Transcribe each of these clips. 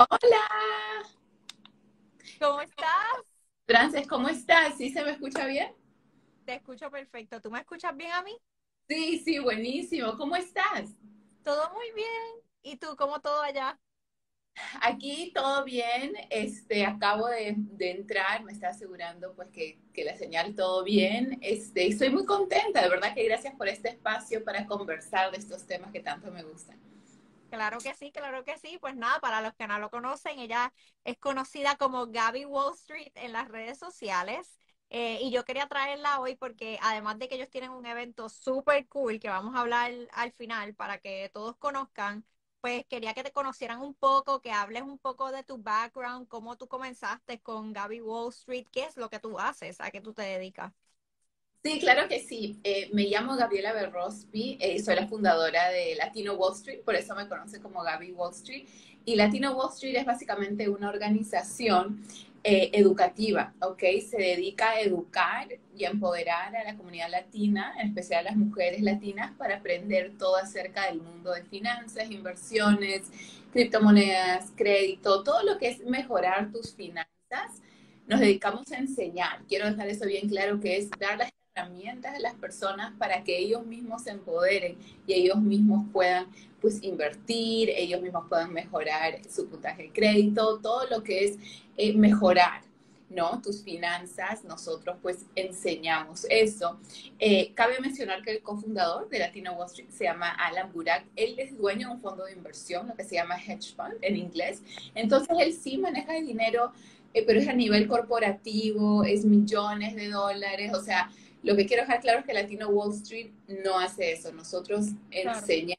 Hola. ¿Cómo estás? Frances, ¿cómo estás? ¿Sí se me escucha bien? Te escucho perfecto. ¿Tú me escuchas bien a mí? Sí, sí, buenísimo. ¿Cómo estás? Todo muy bien. ¿Y tú, cómo todo allá? Aquí todo bien. Este, acabo de, de entrar, me está asegurando pues que, que, la señal todo bien. Este, estoy muy contenta, de verdad que gracias por este espacio para conversar de estos temas que tanto me gustan. Claro que sí, claro que sí. Pues nada, para los que no lo conocen, ella es conocida como Gaby Wall Street en las redes sociales. Eh, y yo quería traerla hoy porque además de que ellos tienen un evento súper cool que vamos a hablar al final para que todos conozcan, pues quería que te conocieran un poco, que hables un poco de tu background, cómo tú comenzaste con Gaby Wall Street, qué es lo que tú haces, a qué tú te dedicas. Sí, claro que sí. Eh, me llamo Gabriela Berrosby, eh, soy la fundadora de Latino Wall Street, por eso me conoce como Gaby Wall Street. Y Latino Wall Street es básicamente una organización eh, educativa, ¿ok? Se dedica a educar y empoderar a la comunidad latina, en especial a las mujeres latinas, para aprender todo acerca del mundo de finanzas, inversiones, criptomonedas, crédito, todo lo que es mejorar tus finanzas. Nos dedicamos a enseñar. Quiero dejar eso bien claro, que es dar las herramientas a las personas para que ellos mismos se empoderen y ellos mismos puedan pues invertir, ellos mismos puedan mejorar su puntaje de crédito, todo lo que es eh, mejorar, ¿no? Tus finanzas, nosotros pues enseñamos eso. Eh, cabe mencionar que el cofundador de Latino Wall Street se llama Alan Burak, él es dueño de un fondo de inversión, lo que se llama hedge fund en inglés, entonces él sí maneja el dinero, eh, pero es a nivel corporativo, es millones de dólares, o sea, lo que quiero dejar claro es que Latino Wall Street no hace eso. Nosotros enseñamos,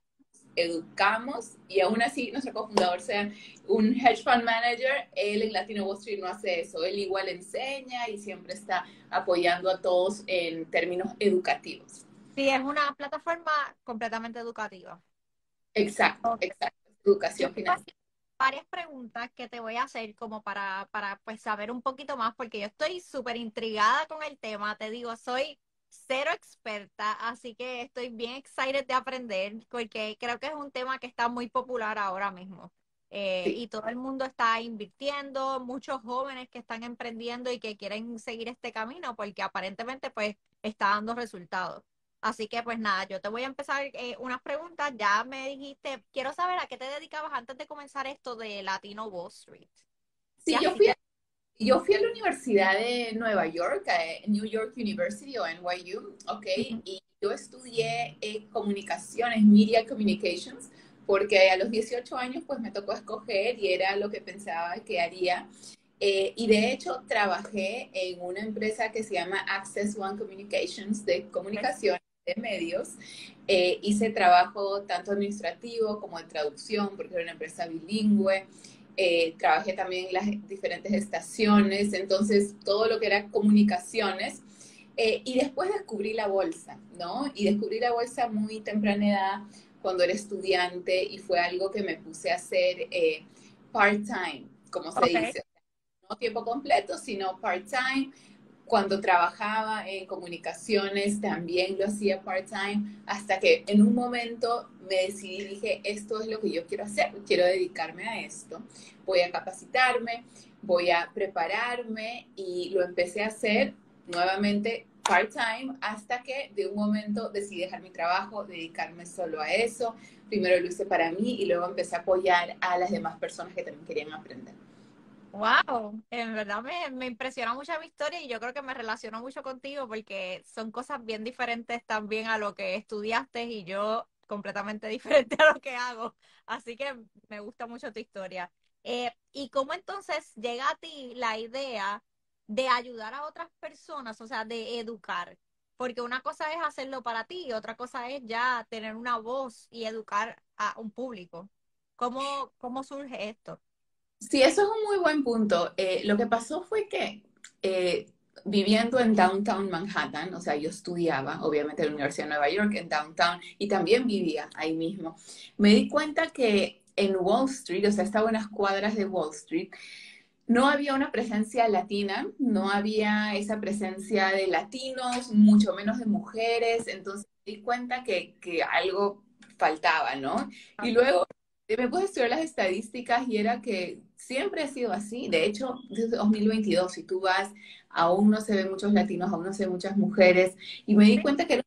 educamos y aún así nuestro cofundador sea un hedge fund manager, él en Latino Wall Street no hace eso. Él igual enseña y siempre está apoyando a todos en términos educativos. Sí, es una plataforma completamente educativa. Exacto, exacto. Educación financiera varias preguntas que te voy a hacer como para, para pues saber un poquito más, porque yo estoy súper intrigada con el tema, te digo, soy cero experta, así que estoy bien excited de aprender, porque creo que es un tema que está muy popular ahora mismo. Eh, y todo el mundo está invirtiendo, muchos jóvenes que están emprendiendo y que quieren seguir este camino, porque aparentemente pues está dando resultados. Así que pues nada, yo te voy a empezar eh, unas preguntas. Ya me dijiste, quiero saber a qué te dedicabas antes de comenzar esto de Latino Wall Street. Sí, yo fui, a, yo fui a la Universidad de Nueva York, a New York University o NYU, ¿ok? Y yo estudié eh, comunicaciones, Media Communications, porque a los 18 años pues me tocó escoger y era lo que pensaba que haría. Eh, y de hecho trabajé en una empresa que se llama Access One Communications de comunicación de medios. Eh, hice trabajo tanto administrativo como de traducción, porque era una empresa bilingüe. Eh, trabajé también en las diferentes estaciones, entonces todo lo que era comunicaciones. Eh, y después descubrí la bolsa, ¿no? Y descubrí la bolsa muy temprana edad, cuando era estudiante, y fue algo que me puse a hacer part-time, como se dice. No tiempo completo, sino part-time cuando trabajaba en comunicaciones también lo hacía part-time, hasta que en un momento me decidí, dije, esto es lo que yo quiero hacer, quiero dedicarme a esto, voy a capacitarme, voy a prepararme y lo empecé a hacer nuevamente part-time hasta que de un momento decidí dejar mi trabajo, dedicarme solo a eso. Primero lo hice para mí y luego empecé a apoyar a las demás personas que también querían aprender. Wow, en verdad me, me impresiona mucho mi historia y yo creo que me relaciono mucho contigo porque son cosas bien diferentes también a lo que estudiaste y yo completamente diferente a lo que hago. Así que me gusta mucho tu historia. Eh, ¿Y cómo entonces llega a ti la idea de ayudar a otras personas, o sea, de educar? Porque una cosa es hacerlo para ti y otra cosa es ya tener una voz y educar a un público. ¿Cómo, cómo surge esto? Sí, eso es un muy buen punto. Eh, lo que pasó fue que eh, viviendo en downtown Manhattan, o sea, yo estudiaba, obviamente, en la Universidad de Nueva York, en downtown, y también vivía ahí mismo, me di cuenta que en Wall Street, o sea, estaba en unas cuadras de Wall Street, no había una presencia latina, no había esa presencia de latinos, mucho menos de mujeres, entonces me di cuenta que, que algo faltaba, ¿no? Y luego me puse a estudiar las estadísticas y era que siempre ha sido así. De hecho, desde 2022, si tú vas, aún no se ven muchos latinos, aún no se ven muchas mujeres. Y me di cuenta que era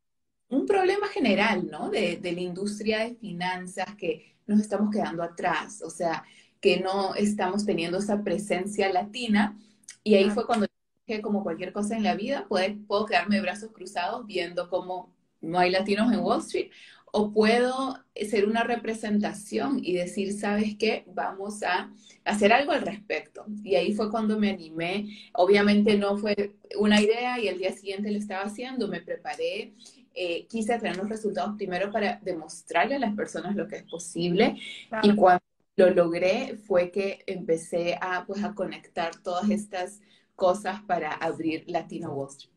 un problema general, ¿no? De, de la industria de finanzas, que nos estamos quedando atrás, o sea, que no estamos teniendo esa presencia latina. Y ahí fue cuando que como cualquier cosa en la vida, puede, puedo quedarme de brazos cruzados viendo cómo no hay latinos en Wall Street, o puedo ser una representación y decir, ¿sabes qué? Vamos a hacer algo al respecto. Y ahí fue cuando me animé. Obviamente no fue una idea y el día siguiente lo estaba haciendo, me preparé. Eh, quise tener los resultados primero para demostrarle a las personas lo que es posible y cuando lo logré fue que empecé a, pues, a conectar todas estas cosas para abrir Latino Wall Street.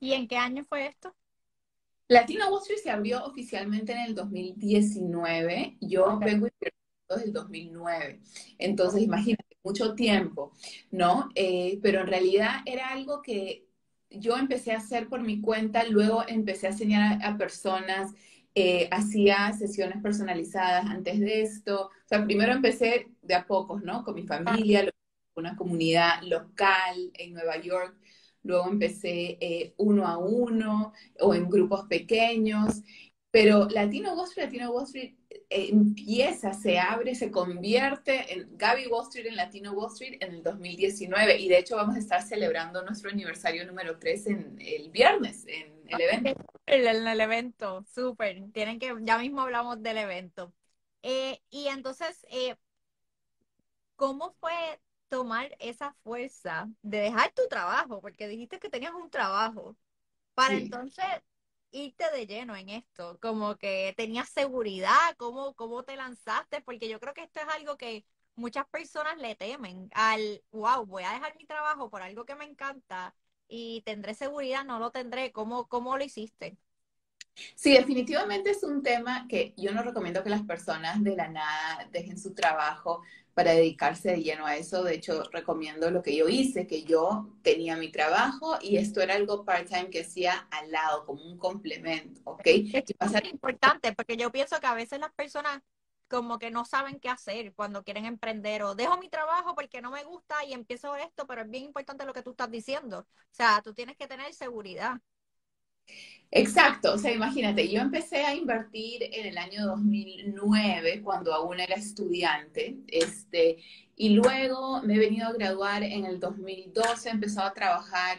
¿Y en qué año fue esto? Latino Wall Street se abrió oficialmente en el 2019. Yo vengo desde el 2009. Entonces, imagínate, mucho tiempo, ¿no? Eh, pero en realidad era algo que yo empecé a hacer por mi cuenta, luego empecé a enseñar a, personas, eh, hacía sesiones personalizadas antes de esto. O sea, primero empecé de a pocos, ¿no? Con mi familia, una comunidad local en Nueva York luego empecé eh, uno a uno o en grupos pequeños, pero Latino Wall Street, Latino Wall Street eh, empieza, se abre, se convierte en Gaby Wall Street en Latino Wall Street en el 2019 y de hecho vamos a estar celebrando nuestro aniversario número 3 en el viernes, en el evento. En el, evento, súper. Tienen que, ya mismo hablamos del evento. Eh, y entonces, ¿cómo fue tomar esa fuerza de dejar tu trabajo, porque dijiste que tenías un trabajo, para entonces irte de lleno en esto, como que tenías seguridad, cómo, cómo te lanzaste, porque yo creo que esto es algo que muchas personas le temen al, wow, voy a dejar mi trabajo por algo que me encanta y tendré seguridad, no lo tendré, ¿cómo, cómo lo hiciste? Sí, definitivamente es un tema que yo no recomiendo que las personas de la nada dejen su trabajo para dedicarse de lleno a eso. De hecho, recomiendo lo que yo hice, que yo tenía mi trabajo y esto era algo part-time que hacía al lado, como un complemento, ¿ok? Es importante porque yo pienso que a veces las personas como que no saben qué hacer cuando quieren emprender o dejo mi trabajo porque no me gusta y empiezo esto, pero es bien importante lo que tú estás diciendo. O sea, tú tienes que tener seguridad. Exacto, o sea, imagínate, yo empecé a invertir en el año 2009 cuando aún era estudiante, este, y luego me he venido a graduar en el 2012, he empezado a trabajar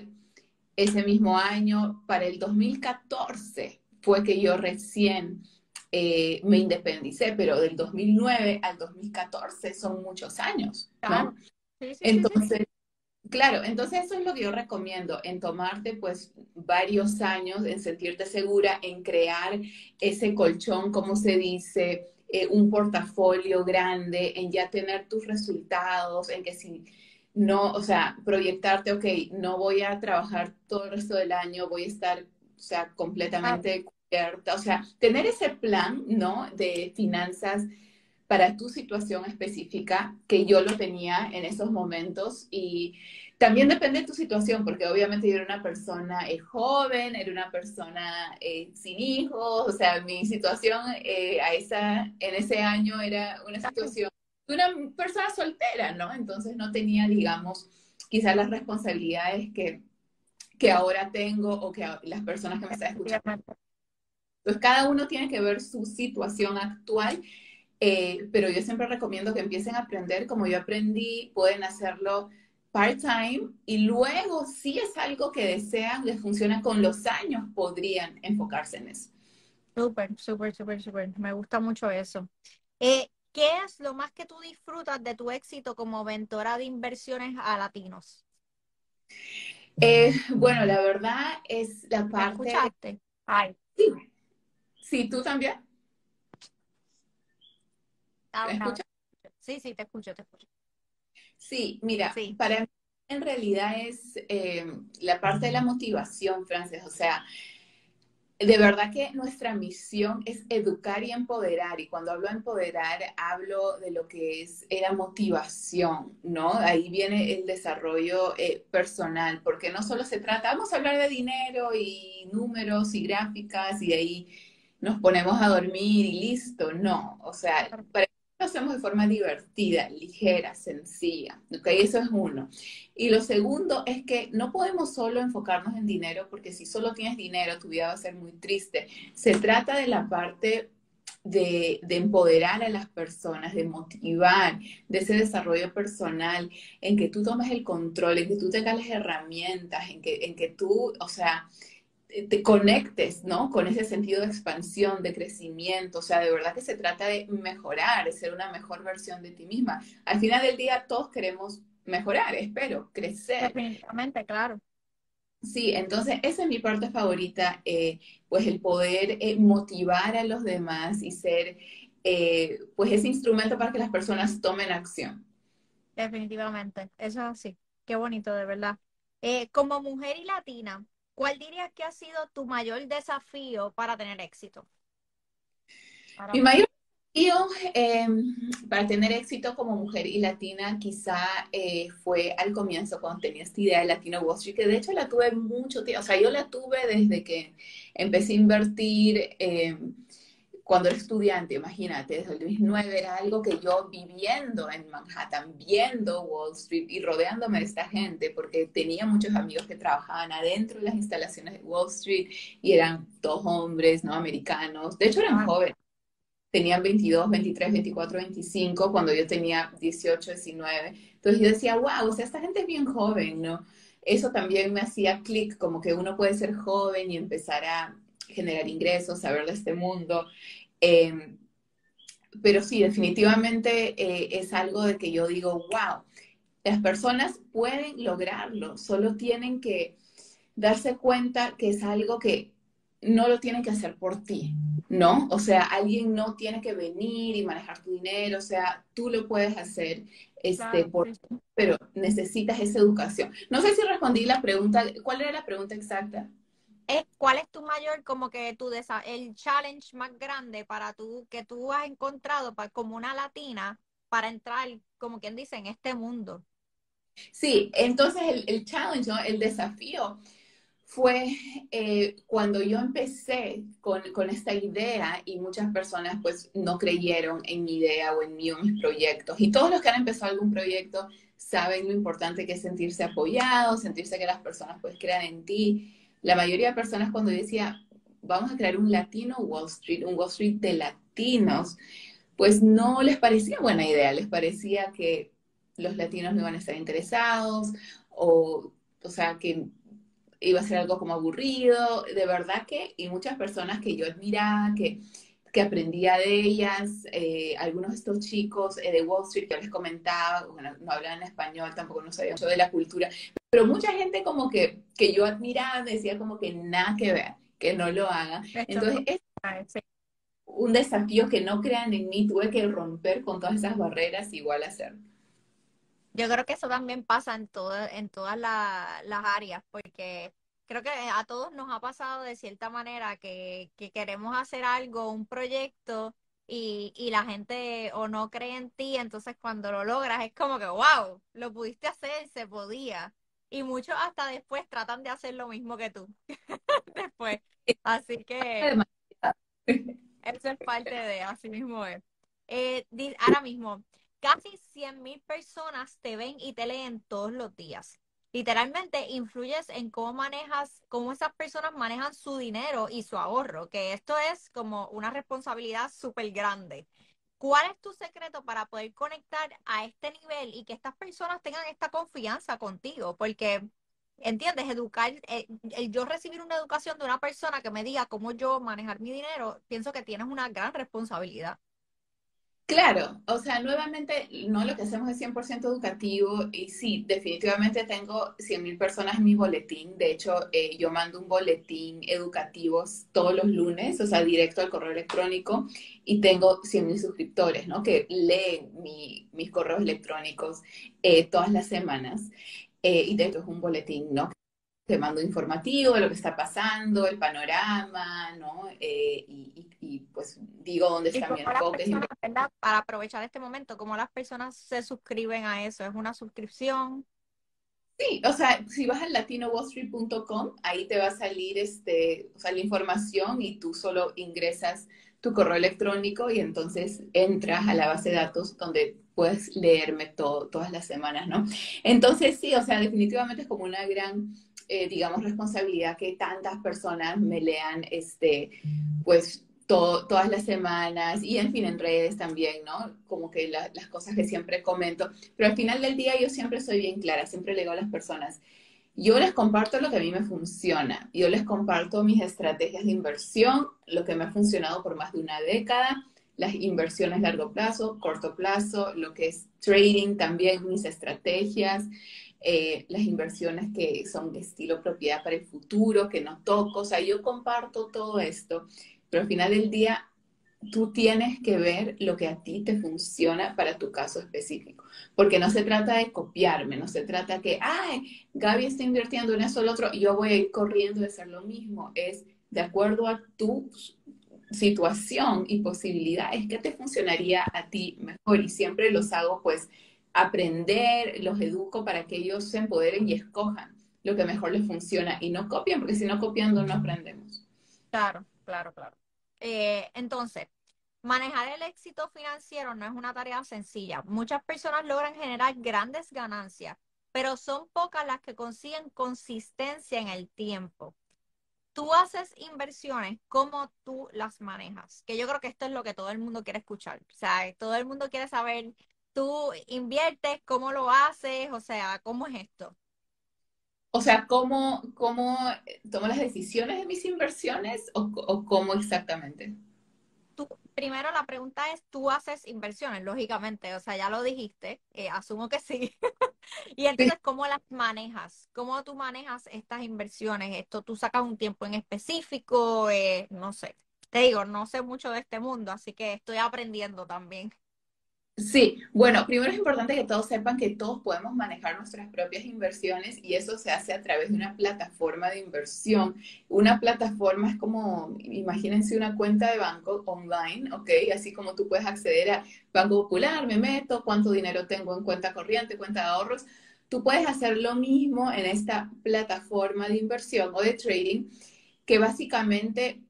ese mismo año, para el 2014 fue que yo recién eh, me independicé, pero del 2009 al 2014 son muchos años, ¿no? Entonces, Claro, entonces eso es lo que yo recomiendo, en tomarte pues varios años, en sentirte segura, en crear ese colchón, como se dice, eh, un portafolio grande, en ya tener tus resultados, en que si no, o sea, proyectarte, ok, no voy a trabajar todo el resto del año, voy a estar, o sea, completamente cubierta, o sea, tener ese plan, ¿no? De finanzas para tu situación específica, que yo lo tenía en esos momentos y también depende de tu situación, porque obviamente yo era una persona eh, joven, era una persona eh, sin hijos, o sea, mi situación eh, a esa, en ese año era una situación de una persona soltera, ¿no? Entonces no tenía, digamos, quizás las responsabilidades que, que ahora tengo o que las personas que me están escuchando. Entonces cada uno tiene que ver su situación actual eh, pero yo siempre recomiendo que empiecen a aprender como yo aprendí, pueden hacerlo part-time y luego si es algo que desean, les funciona con los años, podrían enfocarse en eso. Súper, súper, súper, súper. Me gusta mucho eso. Eh, ¿Qué es lo más que tú disfrutas de tu éxito como mentora de inversiones a latinos? Eh, bueno, la verdad es la parte... escuchaste? Ay. Sí. sí, tú también. Ah, sí, sí, te escucho, te escucho. Sí, mira, para mí en realidad es eh, la parte de la motivación, Frances. O sea, de verdad que nuestra misión es educar y empoderar. Y cuando hablo de empoderar, hablo de lo que es la motivación, ¿no? Ahí viene el desarrollo eh, personal, porque no solo se trata, vamos a hablar de dinero y números y gráficas y de ahí nos ponemos a dormir y listo. No, o sea, para hacemos de forma divertida, ligera, sencilla. ¿ok? Eso es uno. Y lo segundo es que no podemos solo enfocarnos en dinero, porque si solo tienes dinero, tu vida va a ser muy triste. Se trata de la parte de, empoderar a las personas, de motivar, de ese desarrollo personal, en que tú tomes el control, en que tú tengas las herramientas, en que, en que tú, o sea, te conectes, ¿no? Con ese sentido de expansión, de crecimiento, o sea, de verdad que se trata de mejorar, de ser una mejor versión de ti misma. Al final del día todos queremos mejorar, espero, crecer. Definitivamente, claro. Sí, entonces esa es mi parte favorita, eh, pues el poder eh, motivar a los demás y ser eh, pues ese instrumento para que las personas tomen acción. Definitivamente, eso es así. Qué bonito, de verdad. como mujer y latina, ¿cuál dirías que ha sido tu mayor desafío para tener éxito? mi mayor yo, em, para tener éxito como mujer y latina, quizá eh, fue al comienzo cuando tenía esta idea de Latino Wall Street, que de hecho la tuve mucho tiempo, o sea, yo la tuve desde que empecé a invertir em, cuando era estudiante, imagínate, desde el 2009 era algo que yo viviendo en Manhattan, viendo Wall Street y rodeándome de esta gente, porque tenía muchos amigos que trabajaban adentro de las instalaciones de Wall Street y eran todos hombres, ¿no? Americanos, de hecho eran jóvenes tenían 22, 23, 24, 25, cuando yo tenía 18, 19. Entonces yo decía, wow, o sea, esta gente es bien joven, ¿no? Eso también me hacía clic, como que uno puede ser joven y empezar a generar ingresos, saber de este mundo. Em, pero sí, definitivamente eh, es algo de que yo digo, wow, las personas pueden lograrlo, solo tienen que darse cuenta que es algo que no lo tienen que hacer por ti, ¿no? O sea, alguien no tiene que venir y manejar tu dinero, o sea, tú lo puedes hacer, este, por, pero necesitas esa educación. No sé si respondí la pregunta, ¿cuál era la pregunta exacta? ¿Cuál es tu mayor, como que tu el challenge más grande para tú, que tú has encontrado para, como una latina para entrar, como quien dice, en este mundo? Sí, entonces el, challenge, el desafío fue eh, cuando yo empecé con, con, esta idea y muchas personas pues no creyeron en mi idea o en mí o en mis proyectos. Y todos los que han empezado algún proyecto saben lo importante que es sentirse apoyados, sentirse que las personas pues crean en ti. La mayoría de personas cuando decía, vamos a crear un latino Wall Street, un Wall Street de latinos, pues no les parecía buena idea, les parecía que los latinos no iban a estar interesados o, o sea, que iba a ser algo como aburrido, de verdad que, y muchas personas que yo admiraba, que, que aprendía de ellas, eh, algunos de estos chicos eh, de Wall Street, que les comentaba, bueno, no hablaban español, tampoco no sabían mucho de la cultura, pero mucha gente como que, que yo admiraba decía como que nada que ver, que no lo hagan. Entonces, es un desafío que no crean en mí, tuve que romper con todas esas barreras, igual hacerlo. Yo creo que eso también pasa en, en todas las áreas, porque creo que a todos nos ha pasado de cierta manera que, queremos hacer algo, un proyecto, y, y, la gente o no cree en ti, entonces cuando lo logras es como que, wow, lo pudiste hacer, se podía. Y muchos hasta después tratan de hacer lo mismo que tú. después. Así que eso es parte de, así mismo es. Eh, ahora mismo, Casi 100.000 personas te ven y te leen todos los días. Literalmente influyes en cómo manejas, cómo esas personas manejan su dinero y su ahorro, que esto es como una responsabilidad súper grande. ¿Cuál es tu secreto para poder conectar a este nivel y que estas personas tengan esta confianza contigo? Porque, ¿entiendes? Educar, eh, el yo recibir una educación de una persona que me diga cómo yo manejar mi dinero, pienso que tienes una gran responsabilidad. Claro, o sea, nuevamente, no lo que hacemos es 100% educativo y sí, definitivamente tengo 100.000 personas en mi boletín. De hecho, eh, yo mando un boletín educativo todos los lunes, o sea, directo al correo electrónico y tengo 100.000 suscriptores, ¿no? Que leen mis correos electrónicos eh, todas las semanas. Eh, y de hecho es un boletín, ¿no? Te mando informativo de lo que está pasando, el panorama, ¿no? Eh, y, pues digo dónde está mi enfoque. Para aprovechar este momento, ¿cómo las personas se suscriben a eso? ¿Es una suscripción? Sí, o sea, si vas al latinowallstreet.com, ahí te va a salir este, o sea, la información y tú solo ingresas tu correo electrónico y entonces entras a la base de datos donde puedes leerme todo, todas las semanas, ¿no? Entonces sí, o sea, definitivamente es como una gran, eh, digamos, responsabilidad que tantas personas me lean, este, pues todas las semanas y en fin en redes también, ¿no? Como que las cosas que siempre comento, pero al final del día yo siempre soy bien clara, siempre le digo a las personas, yo les comparto lo que a mí me funciona, yo les comparto mis estrategias de inversión, lo que me ha funcionado por más de una década, las inversiones largo plazo, corto plazo, lo que es trading también, mis estrategias, eh, las inversiones que son de estilo propiedad para el futuro, que no toco, o sea, yo comparto todo esto pero al final del día, tú tienes que ver lo que a ti te funciona para tu caso específico. Porque no se trata de copiarme, no se trata que, ay, Gaby está invirtiendo en eso o lo otro, yo voy a ir corriendo de hacer lo mismo. Es de acuerdo a tu situación y posibilidades, ¿qué te funcionaría a ti mejor? Y siempre los hago, pues, aprender, los educo para que ellos se empoderen y escojan lo que mejor les funciona y no copien, porque si no copiando no aprendemos. Claro, claro, claro. Eh, entonces, manejar el éxito financiero no es una tarea sencilla. Muchas personas logran generar grandes ganancias, pero son pocas las que consiguen consistencia en el tiempo. Tú haces inversiones, ¿cómo tú las manejas? Que yo creo que esto es lo que todo el mundo quiere escuchar. O sea, todo el mundo quiere saber, tú inviertes, cómo lo haces, o sea, ¿cómo es esto? O sea, ¿cómo, cómo tomo las decisiones de mis inversiones o, cómo exactamente? Tú, primero la pregunta es, ¿tú haces inversiones? Lógicamente, o sea, ya lo dijiste, eh, asumo que sí. y entonces, ¿cómo las manejas? ¿Cómo tú manejas estas inversiones? ¿Esto tú sacas un tiempo en específico? Eh, no sé. Te digo, no sé mucho de este mundo, así que estoy aprendiendo también. Sí, bueno, primero es importante que todos sepan que todos podemos manejar nuestras propias inversiones y eso se hace a través de una plataforma de inversión. Una plataforma es como, imagínense una cuenta de banco online, ¿ok? Así como tú puedes acceder a Banco Popular, me meto, cuánto dinero tengo en cuenta corriente, cuenta de ahorros. Tú puedes hacer lo mismo en esta plataforma de inversión o de trading, que básicamente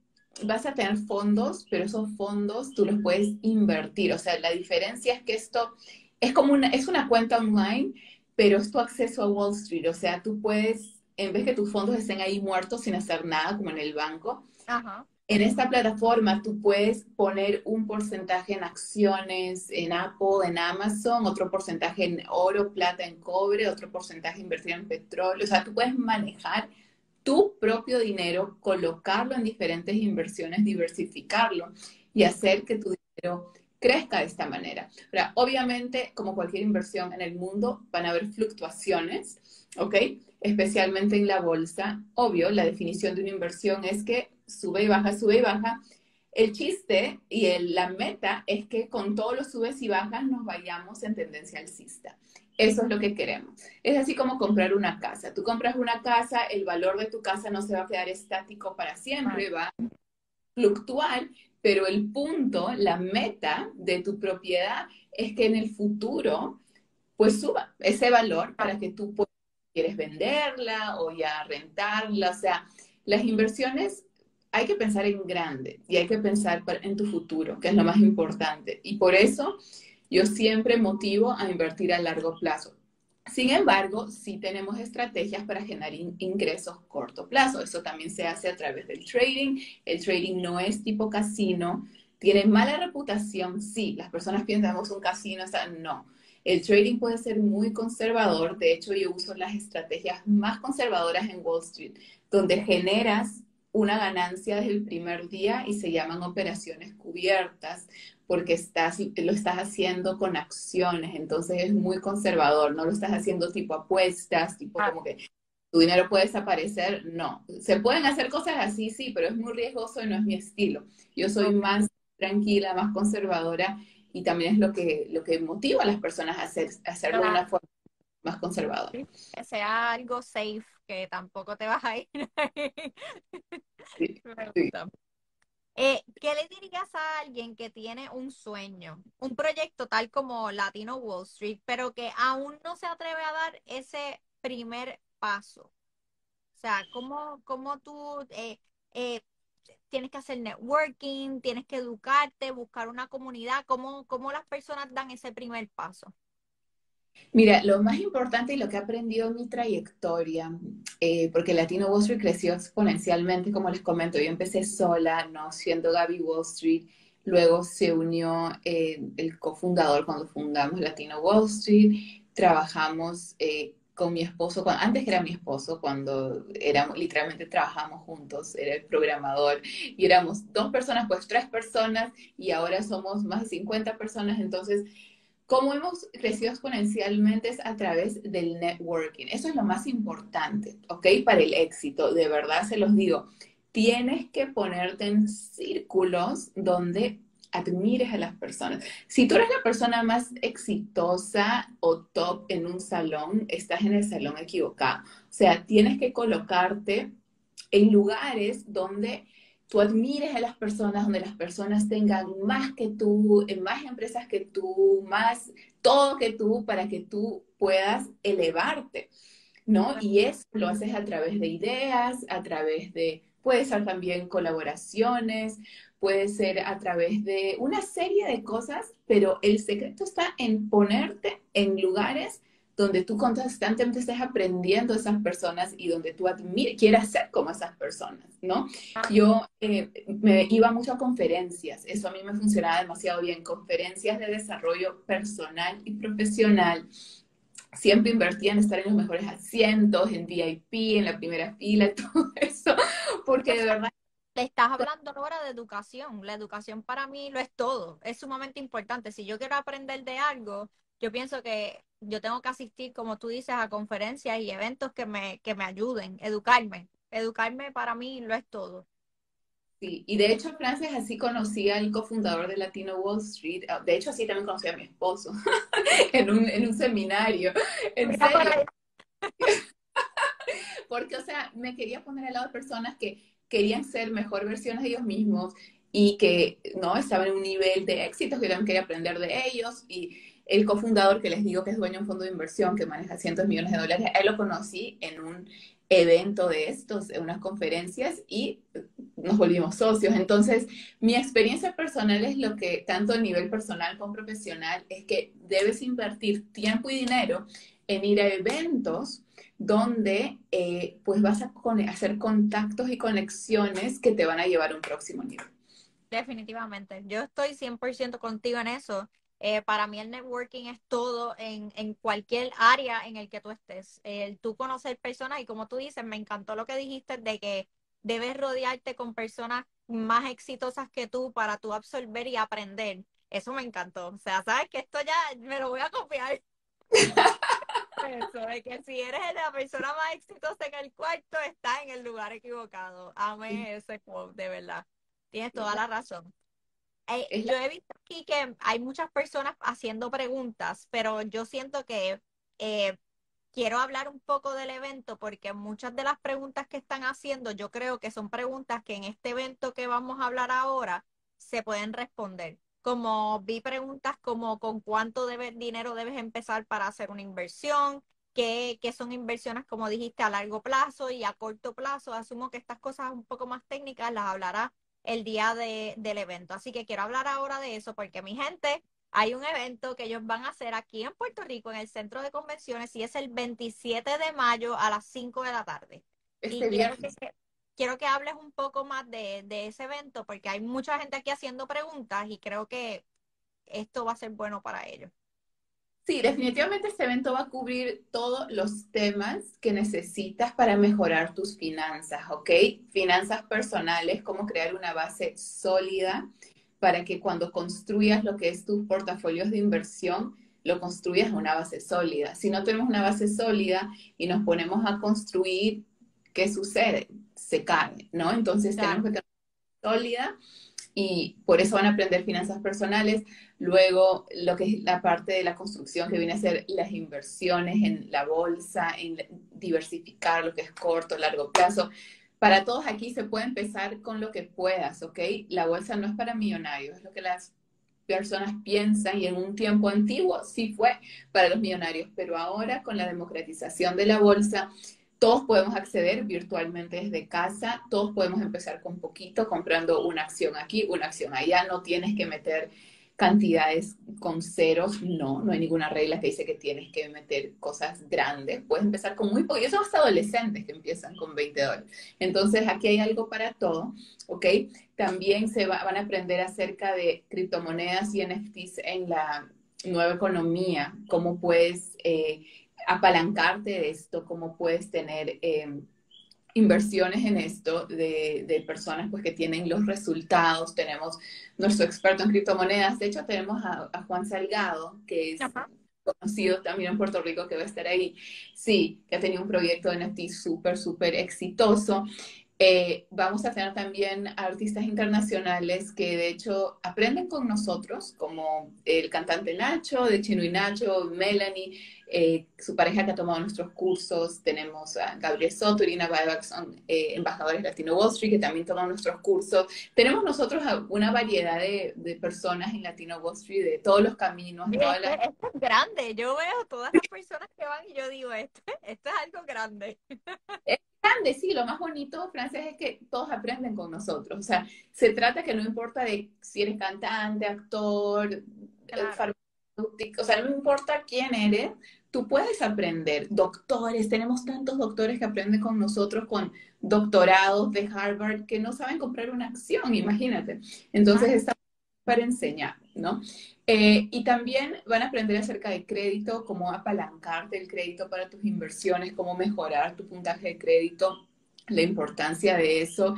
vas a tener fondos, pero esos fondos tú los puedes invertir. O sea, la diferencia es que esto es como una, es una cuenta online, pero es tu acceso a Wall Street. O sea, tú puedes, en vez que tus fondos estén ahí muertos sin hacer nada, como en el banco, en esta plataforma tú puedes poner un porcentaje en acciones, en Apple, en Amazon, otro porcentaje en oro, plata, en cobre, otro porcentaje invertido en petróleo. O sea, tú puedes manejar tu propio dinero, colocarlo en diferentes inversiones, diversificarlo y hacer que tu dinero crezca de esta manera. Ahora, obviamente, como cualquier inversión en el mundo, van a haber fluctuaciones, ¿ok? Especialmente en la bolsa. Obvio, la definición de una inversión es que sube y baja, sube y baja. El chiste y la meta es que con todos los subes y bajas nos vayamos en tendencia alcista. Eso es lo que queremos. Es así como comprar una casa. Tú compras una casa, el valor de tu casa no se va a quedar estático para siempre, va a fluctuar, pero el punto, la meta de tu propiedad es que en el futuro, pues suba ese valor para que tú puedas, quieres venderla o ya rentarla. O sea, las inversiones hay que pensar en grande y hay que pensar en tu futuro, que es lo más importante. Y por eso yo siempre motivo a invertir a largo plazo. Sin embargo, sí tenemos estrategias para generar ingresos corto plazo. Eso también se hace a través del trading. El trading no es tipo casino. Tiene mala reputación, sí. Las personas piensan es un casino, o sea, no. El trading puede ser muy conservador. De hecho, yo uso las estrategias más conservadoras en Wall Street, donde generas una ganancia desde el primer día y se llaman operaciones cubiertas porque estás, lo estás haciendo con acciones, entonces es muy conservador, no lo estás haciendo tipo apuestas, tipo ah. como que tu dinero puede desaparecer, no. Se pueden hacer cosas así, sí, pero es muy riesgoso y no es mi estilo. Yo soy más tranquila, más conservadora y también es lo que, lo que motiva a las personas a, hacer, hacerlo de una forma más conservadora. Que sea algo safe, que tampoco te vas a ir. sí. Eh, ¿Qué le dirías a alguien que tiene un sueño, un proyecto tal como Latino Wall Street, pero que aún no se atreve a dar ese primer paso? O sea, ¿cómo, cómo tú, eh, eh, tienes que hacer networking, tienes que educarte, buscar una comunidad. ¿Cómo, cómo las personas dan ese primer paso? Mira, lo más importante y lo que he aprendido en mi trayectoria, eh, porque Latino Wall Street creció exponencialmente, como les comento, yo empecé sola, no siendo Gaby Wall Street, luego se unió eh, el cofundador cuando fundamos Latino Wall Street, trabajamos eh, con mi esposo, antes que era mi esposo, cuando éramos, literalmente trabajamos juntos, era el programador, y éramos dos personas, pues tres personas, y ahora somos más de 50 personas, entonces cómo hemos crecido exponencialmente es a través del networking. Eso es lo más importante, ¿ok? Para el éxito, de verdad se los digo. Tienes que ponerte en círculos donde admires a las personas. Si tú eres la persona más exitosa o top en un salón, estás en el salón equivocado. O sea, tienes que colocarte en lugares donde tú admires a las personas, donde las personas tengan más que tú, más empresas que tú, más todo que tú, para que tú puedas elevarte, ¿no? Y eso lo haces a través de ideas, a través de, puede ser también colaboraciones, puede ser a través de una serie de cosas, pero el secreto está en ponerte en lugares donde tú constantemente estés aprendiendo de esas personas y donde tú quieras ser como esas personas, ¿no? Ah. Yo eh, me iba mucho a conferencias, eso a mí me funcionaba demasiado bien, conferencias de desarrollo personal y profesional. Siempre invertía en estar en los mejores asientos, en VIP, en la primera fila, todo eso, porque de verdad le estás hablando ahora de educación. La educación para mí lo es todo. Es sumamente importante. Si yo quiero aprender de algo, yo pienso que yo tengo que asistir, como tú dices, a conferencias y eventos que me, que me ayuden, educarme. Educarme para mí lo es todo. Sí, y de hecho, Frances, así conocí al cofundador de Latino Wall Street. Ah, de hecho, así también conocí a mi esposo en, un, en un seminario. En serio. Porque, o sea, me quería poner al lado de personas que querían ser mejor versiones de ellos mismos y que no estaban en un nivel de éxito que yo también quería aprender de ellos. Y el cofundador que les digo que es dueño de un fondo de inversión que maneja cientos de millones de dólares, él lo conocí en un evento de estos, en unas conferencias y nos volvimos socios. Entonces, mi experiencia personal es lo que, tanto a nivel personal como profesional, es que debes invertir tiempo y dinero en ir a eventos donde eh, pues vas a hacer contactos y conexiones que te van a llevar a un próximo nivel. Definitivamente, yo estoy 100% contigo en eso. Eh, para mí el networking es todo en, en, cualquier área en el que tú estés. El tú conocer personas y como tú dices, me encantó lo que dijiste de que debes rodearte con personas más exitosas que tú para tú absorber y aprender. Eso me encantó. O sea, sabes que esto ya me lo voy a copiar. Eso, de que si eres la persona más exitosa en el cuarto, estás en el lugar equivocado. Amé ese quote, de verdad. Tienes toda la razón. Eh, yo he visto aquí que hay muchas personas haciendo preguntas, pero yo siento que eh, quiero hablar un poco del evento porque muchas de las preguntas que están haciendo, yo creo que son preguntas que en este evento que vamos a hablar ahora se pueden responder. Como vi preguntas como con cuánto dinero debes empezar para hacer una inversión, qué, qué son inversiones, como dijiste, a largo plazo y a corto plazo. Asumo que estas cosas un poco más técnicas las hablará el día de, del evento. Así que quiero hablar ahora de eso porque mi gente, hay un evento que ellos van a hacer aquí en Puerto Rico, en el centro de convenciones, y es el 27 de mayo a las 5 de la tarde. y quiero que, quiero que, hables un poco más de, de ese evento porque hay mucha gente aquí haciendo preguntas y creo que esto va a ser bueno para ellos. Sí, definitivamente este evento va a cubrir todos los temas que necesitas para mejorar tus finanzas, ¿ok? Finanzas personales, cómo crear una base sólida para que cuando construyas lo que es tus portafolios de inversión, lo construyas una base sólida. Si no tenemos una base sólida y nos ponemos a construir, ¿qué sucede? Se cae, ¿no? Entonces tenemos que tener una sólida y por eso van a aprender finanzas personales. Luego, lo que es la parte de la construcción, que viene a ser las inversiones en la bolsa, en diversificar lo que es corto, largo plazo. Para todos aquí se puede empezar con lo que puedas, ¿ok? La bolsa no es para millonarios, es lo que las personas piensan y en un tiempo antiguo sí fue para los millonarios, pero ahora con la democratización de la bolsa, todos podemos acceder virtualmente desde casa, todos podemos empezar con poquito, comprando una acción aquí, una acción allá, no tienes que meter cantidades con ceros, no, no hay ninguna regla que dice que tienes que meter cosas grandes, puedes empezar con muy poco, y hasta adolescentes que empiezan con 20 dólares. Entonces aquí hay algo para todo, ¿ok? También se van a aprender acerca de criptomonedas y NFTs en la nueva economía, cómo puedes eh, apalancarte de esto, cómo puedes tener... Eh, inversiones en esto de, personas pues, que tienen los resultados. Tenemos nuestro experto en criptomonedas. De hecho, tenemos a, Juan Salgado, que es conocido también en Puerto Rico, que va a estar ahí. Sí, que ha tenido un proyecto de NFT súper, súper exitoso. Eh, vamos a tener también artistas internacionales que de hecho aprenden con nosotros, como el cantante Nacho, de Chino y Nacho, Melanie, eh, su pareja que ha tomado nuestros cursos. Tenemos a Gabriel Soto, Irina Baebach, son eh, embajadores Latino Wall Street que también toman nuestros cursos. Tenemos nosotros una variedad de, personas en Latino Wall Street, de todos los caminos. esto, es grande. Yo veo todas las personas que van y yo digo, esto, esto es algo grande. grande, sí, lo más bonito, Frances, es que todos aprenden con nosotros. O sea, se trata que no importa de si eres cantante, actor, farmacéutico, o sea, no importa quién eres, tú puedes aprender. Doctores, tenemos tantos doctores que aprenden con nosotros con doctorados de Harvard que no saben comprar una acción, imagínate. Entonces, está para enseñar, ¿no? Eh, y también van a aprender acerca de crédito, cómo apalancarte el crédito para tus inversiones, cómo mejorar tu puntaje de crédito, la importancia de eso.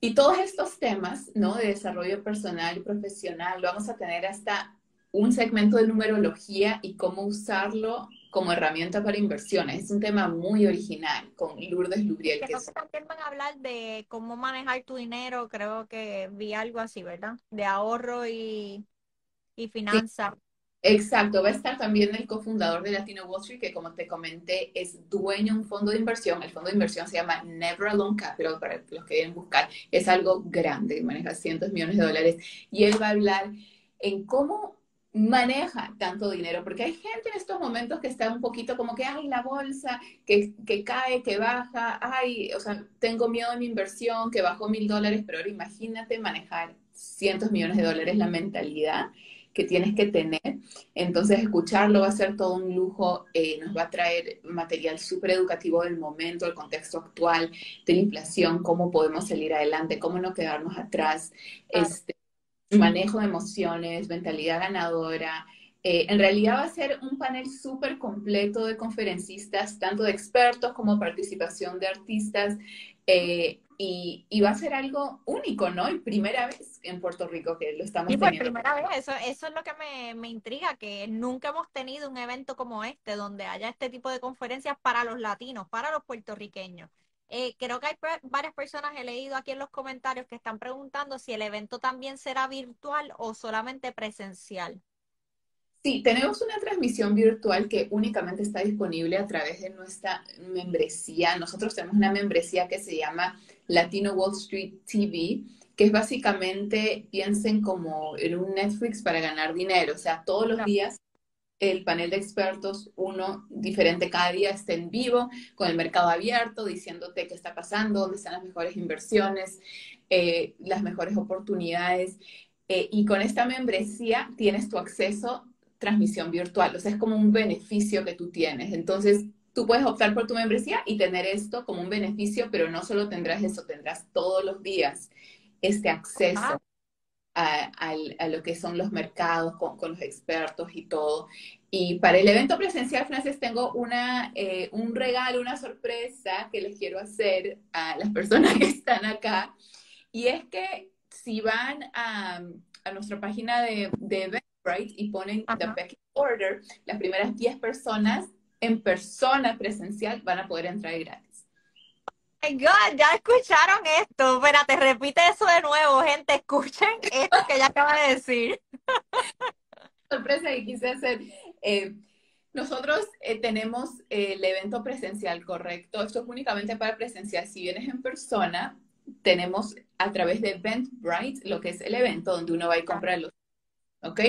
Y todos estos temas, ¿no? De desarrollo personal y profesional, lo vamos a tener hasta un segmento de numerología y cómo usarlo como herramienta para inversiones. Es un tema muy original con Lourdes Lubriel. Que, también van a hablar de cómo manejar tu dinero, creo que vi algo así, ¿verdad? De ahorro y y finanzas. Exacto, va a estar también el cofundador de Latino Wall Street, que como te comenté, es dueño de un fondo de inversión. El fondo de inversión se llama Never Alone Capital, para los que quieren buscar. Es algo grande, maneja cientos millones de dólares. Y él va a hablar en cómo maneja tanto dinero, porque hay gente en estos momentos que está un poquito como que, ay, la bolsa, que, que cae, que baja, ay, o sea, tengo miedo de mi inversión, que bajó mil dólares, pero ahora imagínate manejar cientos millones de dólares, la mentalidad que tienes que tener. Entonces, escucharlo va a ser todo un lujo, eh, nos va a traer material súper educativo del momento, el contexto actual, de la inflación, cómo podemos salir adelante, cómo no quedarnos atrás, este, manejo de emociones, mentalidad ganadora. Eh, en realidad va a ser un panel súper completo de conferencistas, tanto de expertos como participación de artistas. Eh, y, va a ser algo único, ¿no? Y primera vez en Puerto Rico que lo estamos y por primera vez, eso, eso es lo que me, me, intriga, que nunca hemos tenido un evento como este, donde haya este tipo de conferencias para los latinos, para los puertorriqueños. Eh, creo que hay varias personas, he leído aquí en los comentarios, que están preguntando si el evento también será virtual o solamente presencial. Sí, tenemos una transmisión virtual que únicamente está disponible a través de nuestra membresía. Nosotros tenemos una membresía que se llama Latino Wall Street TV, que es básicamente, piensen como en un Netflix para ganar dinero. O sea, todos los días el panel de expertos, uno diferente cada día, está en vivo, con el mercado abierto, diciéndote qué está pasando, dónde están las mejores inversiones, eh, las mejores oportunidades. Eh, y con esta membresía tienes tu acceso transmisión virtual, o sea, es como un beneficio que tú tienes. Entonces, tú puedes optar por tu membresía y tener esto como un beneficio, pero no solo tendrás eso, tendrás todos los días este acceso a, lo que son los mercados con, los expertos y todo. Y para el evento presencial, Frances, tengo una, eh, un regalo, una sorpresa que les quiero hacer a las personas que están acá. Y es que si van a, nuestra página de, de y ponen The Pecking Order, las primeras 10 personas en persona presencial van a poder entrar gratis. My God, ya escucharon esto. Espérate, repite eso de nuevo, gente. Escuchen esto que ya acaba de decir. Sorpresa que quise hacer. Eh, nosotros eh, tenemos el evento presencial, correcto. Esto es únicamente para presencial. Si vienes en persona, tenemos a través de Eventbrite lo que es el evento donde uno va a comprar los ¿ok?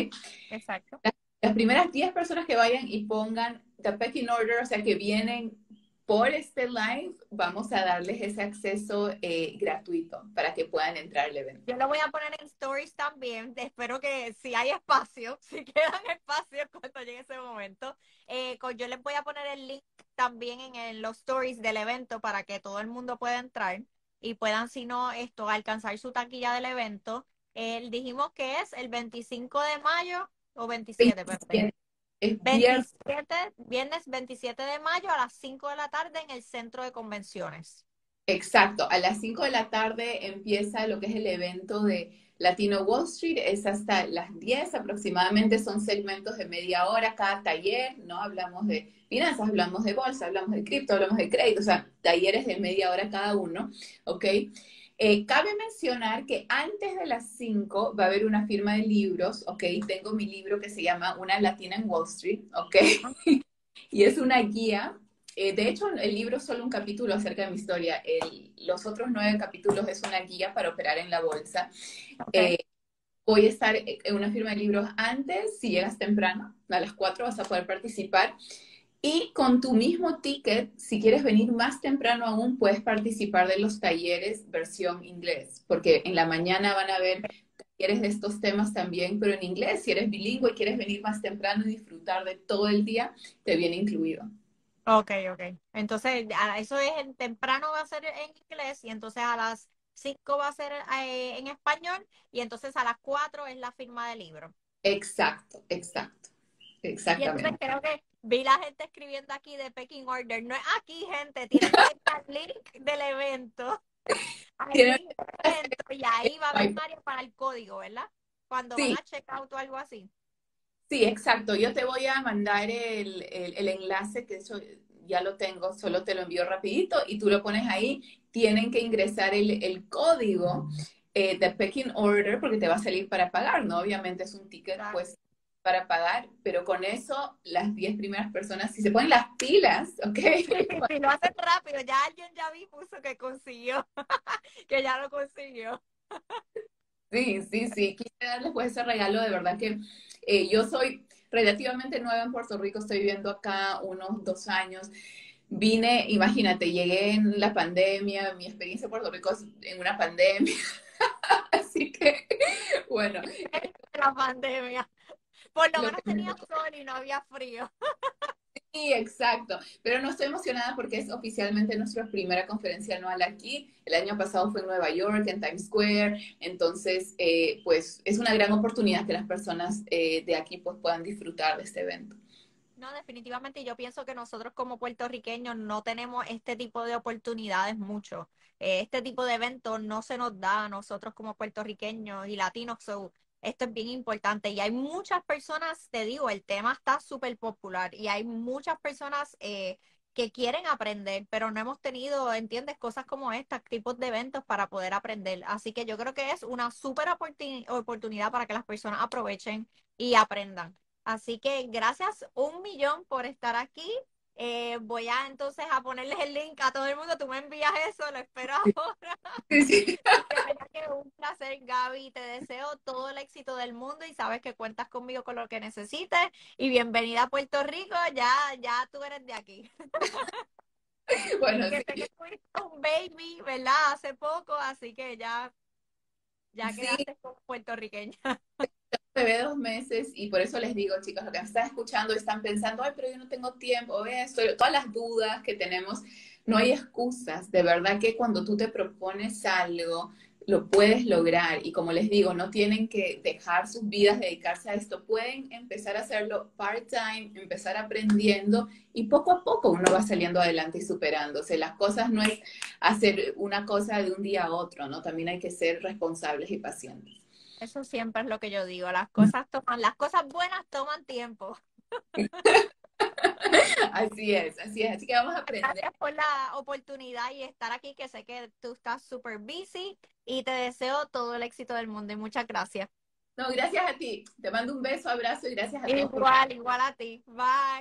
Exacto. Las, primeras 10 personas que vayan y pongan the pecking order, o sea, que vienen por este live vamos a darles ese acceso eh, gratuito para que puedan entrar al evento. Yo lo voy a poner en stories también. Espero que si hay espacio, si quedan espacios cuando llegue ese momento, eh, yo les voy a poner el link también en, los stories del evento para que todo el mundo pueda entrar y puedan, si no, esto, alcanzar su taquilla del evento. dijimos que es el 25 de mayo o 27, 27 viernes 27 de mayo a las 5 de la tarde en el centro de convenciones. Exacto, a las 5 de la tarde empieza lo que es el evento de Latino Wall Street, es hasta las 10 aproximadamente, son segmentos de media hora cada taller, ¿no? Hablamos de finanzas, hablamos de bolsa, hablamos de cripto, hablamos de crédito, o sea, talleres de media hora cada uno, ¿ok? Eh, cabe mencionar que antes de las 5 va a haber una firma de libros, ¿ok? Tengo mi libro que se llama Una Latina en Wall Street, ¿ok? y es una guía. Eh, de hecho, el libro es solo un capítulo acerca de mi historia. los otros nueve capítulos es una guía para operar en la bolsa. Eh, voy a estar en una firma de libros antes, si llegas temprano, a las 4 vas a poder participar. Y con tu mismo ticket, si quieres venir más temprano aún, puedes participar de los talleres versión inglés, porque en la mañana van a haber talleres de estos temas también, pero en inglés, si eres bilingüe y quieres venir más temprano y disfrutar de todo el día, te viene incluido. Ok, ok. Entonces, eso es en temprano va a ser en inglés y entonces a las 5 va a ser eh, en español y entonces a las 4 es la firma del libro. Exacto, exacto. Exactamente. Y entonces creo que vi la gente escribiendo aquí de Pecking Order. No es aquí, gente. Tienen que ir el link del evento. y ahí va a haber Mario para el código, ¿verdad? Cuando van a check out o algo así. Sí, exacto. Yo te voy a mandar el, el, enlace, que eso ya lo tengo, solo te lo envío rapidito y tú lo pones ahí. Tienen que ingresar el, el código eh, de Pecking Order porque te va a salir para pagar, ¿no? Obviamente es un ticket, pues para pagar, pero con eso las 10 primeras personas, si se ponen las pilas, ¿ok? Si lo hacen rápido, ya alguien ya vi puso que consiguió, que ya lo consiguió. Sí, sí, sí, quise darles pues ese regalo, de verdad que eh, yo soy relativamente nueva en Puerto Rico, estoy viviendo acá unos dos años. Vine, imagínate, llegué en la pandemia, mi experiencia en Puerto Rico es en una pandemia. Así que, bueno. La pandemia. Por lo, menos tenía sol y no había frío. Sí, exacto. Pero no estoy emocionada porque es oficialmente nuestra primera conferencia anual aquí. El año pasado fue en Nueva York, en Times Square. Entonces, eh, pues es una gran oportunidad que las personas eh, de aquí pues, puedan disfrutar de este evento. No, definitivamente yo pienso que nosotros como puertorriqueños no tenemos este tipo de oportunidades mucho. Eh, este tipo de eventos no se nos da a nosotros como puertorriqueños y latinos. Esto es bien importante y hay muchas personas, te digo, el tema está súper popular y hay muchas personas eh, que quieren aprender, pero no hemos tenido, ¿entiendes? Cosas como estas, tipos de eventos para poder aprender. Así que yo creo que es una súper oportunidad para que las personas aprovechen y aprendan. Así que gracias un millón por estar aquí. Eh, voy a entonces a ponerles el link a todo el mundo. Tú me envías eso, lo espero ahora. Sí, un placer, Gaby. Te deseo todo el éxito del mundo y sabes que cuentas conmigo con lo que necesites. Y bienvenida a Puerto Rico. Ya, ya tú eres de aquí. Bueno, que sí. un baby, ¿verdad? Hace poco, así que ya, ya quedaste como puertorriqueña bebé dos meses y por eso les digo, chicos, lo que están escuchando están pensando, ay, pero yo no tengo tiempo, esto, todas las dudas que tenemos, no hay excusas. De verdad que cuando tú te propones algo, lo puedes lograr y como les digo, no tienen que dejar sus vidas, dedicarse a esto, pueden empezar a hacerlo part-time, empezar aprendiendo y poco a poco uno va saliendo adelante y superándose. Las cosas no es hacer una cosa de un día a otro, ¿no? También hay que ser responsables y pacientes. Eso siempre es lo que yo digo. Las cosas toman, las cosas buenas toman tiempo. Así es, así es. Así que vamos a aprender. Gracias por la oportunidad y estar aquí, que sé que tú estás súper busy y te deseo todo el éxito del mundo y muchas gracias. No, gracias a ti. Te mando un beso, abrazo y gracias a ti. Igual, igual a ti. Bye.